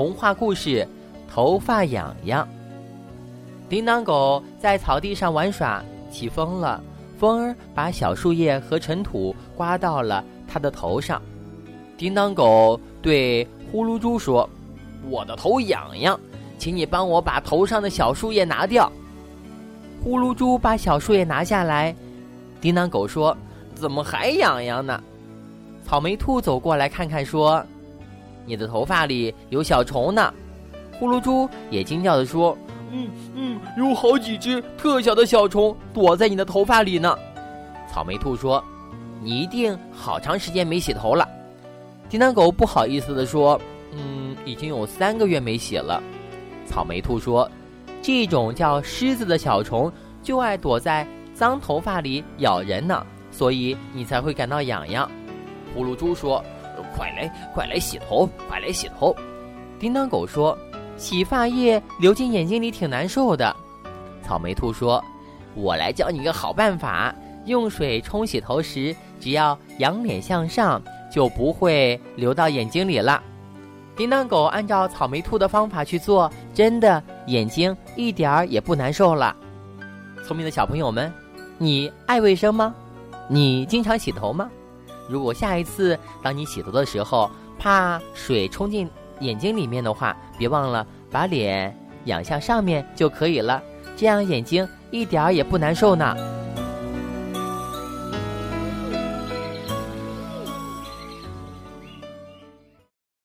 童话故事《头发痒痒》。叮当狗在草地上玩耍，起风了，风儿把小树叶和尘土刮到了它的头上。叮当狗对呼噜猪说：“我的头痒痒，请你帮我把头上的小树叶拿掉。”呼噜猪把小树叶拿下来，叮当狗说：“怎么还痒痒呢？”草莓兔走过来看看，说：“你的头发里有小虫呢。”呼噜猪也惊叫的说：“嗯嗯，有好几只特小的小虫躲在你的头发里呢。”草莓兔说：“你一定好长时间没洗头了。”叮当狗不好意思的说：“嗯，已经有三个月没洗了。”草莓兔说。这种叫虱子的小虫就爱躲在脏头发里咬人呢，所以你才会感到痒痒。呼噜猪说：“快来，快来洗头，快来洗头。”叮当狗说：“洗发液流进眼睛里挺难受的。”草莓兔说：“我来教你一个好办法，用水冲洗头时，只要仰脸向上，就不会流到眼睛里了。”叮当狗按照草莓兔的方法去做，真的眼睛一点儿也不难受了。聪明的小朋友们，你爱卫生吗？你经常洗头吗？如果下一次当你洗头的时候，怕水冲进眼睛里面的话，别忘了把脸仰向上面就可以了，这样眼睛一点儿也不难受呢。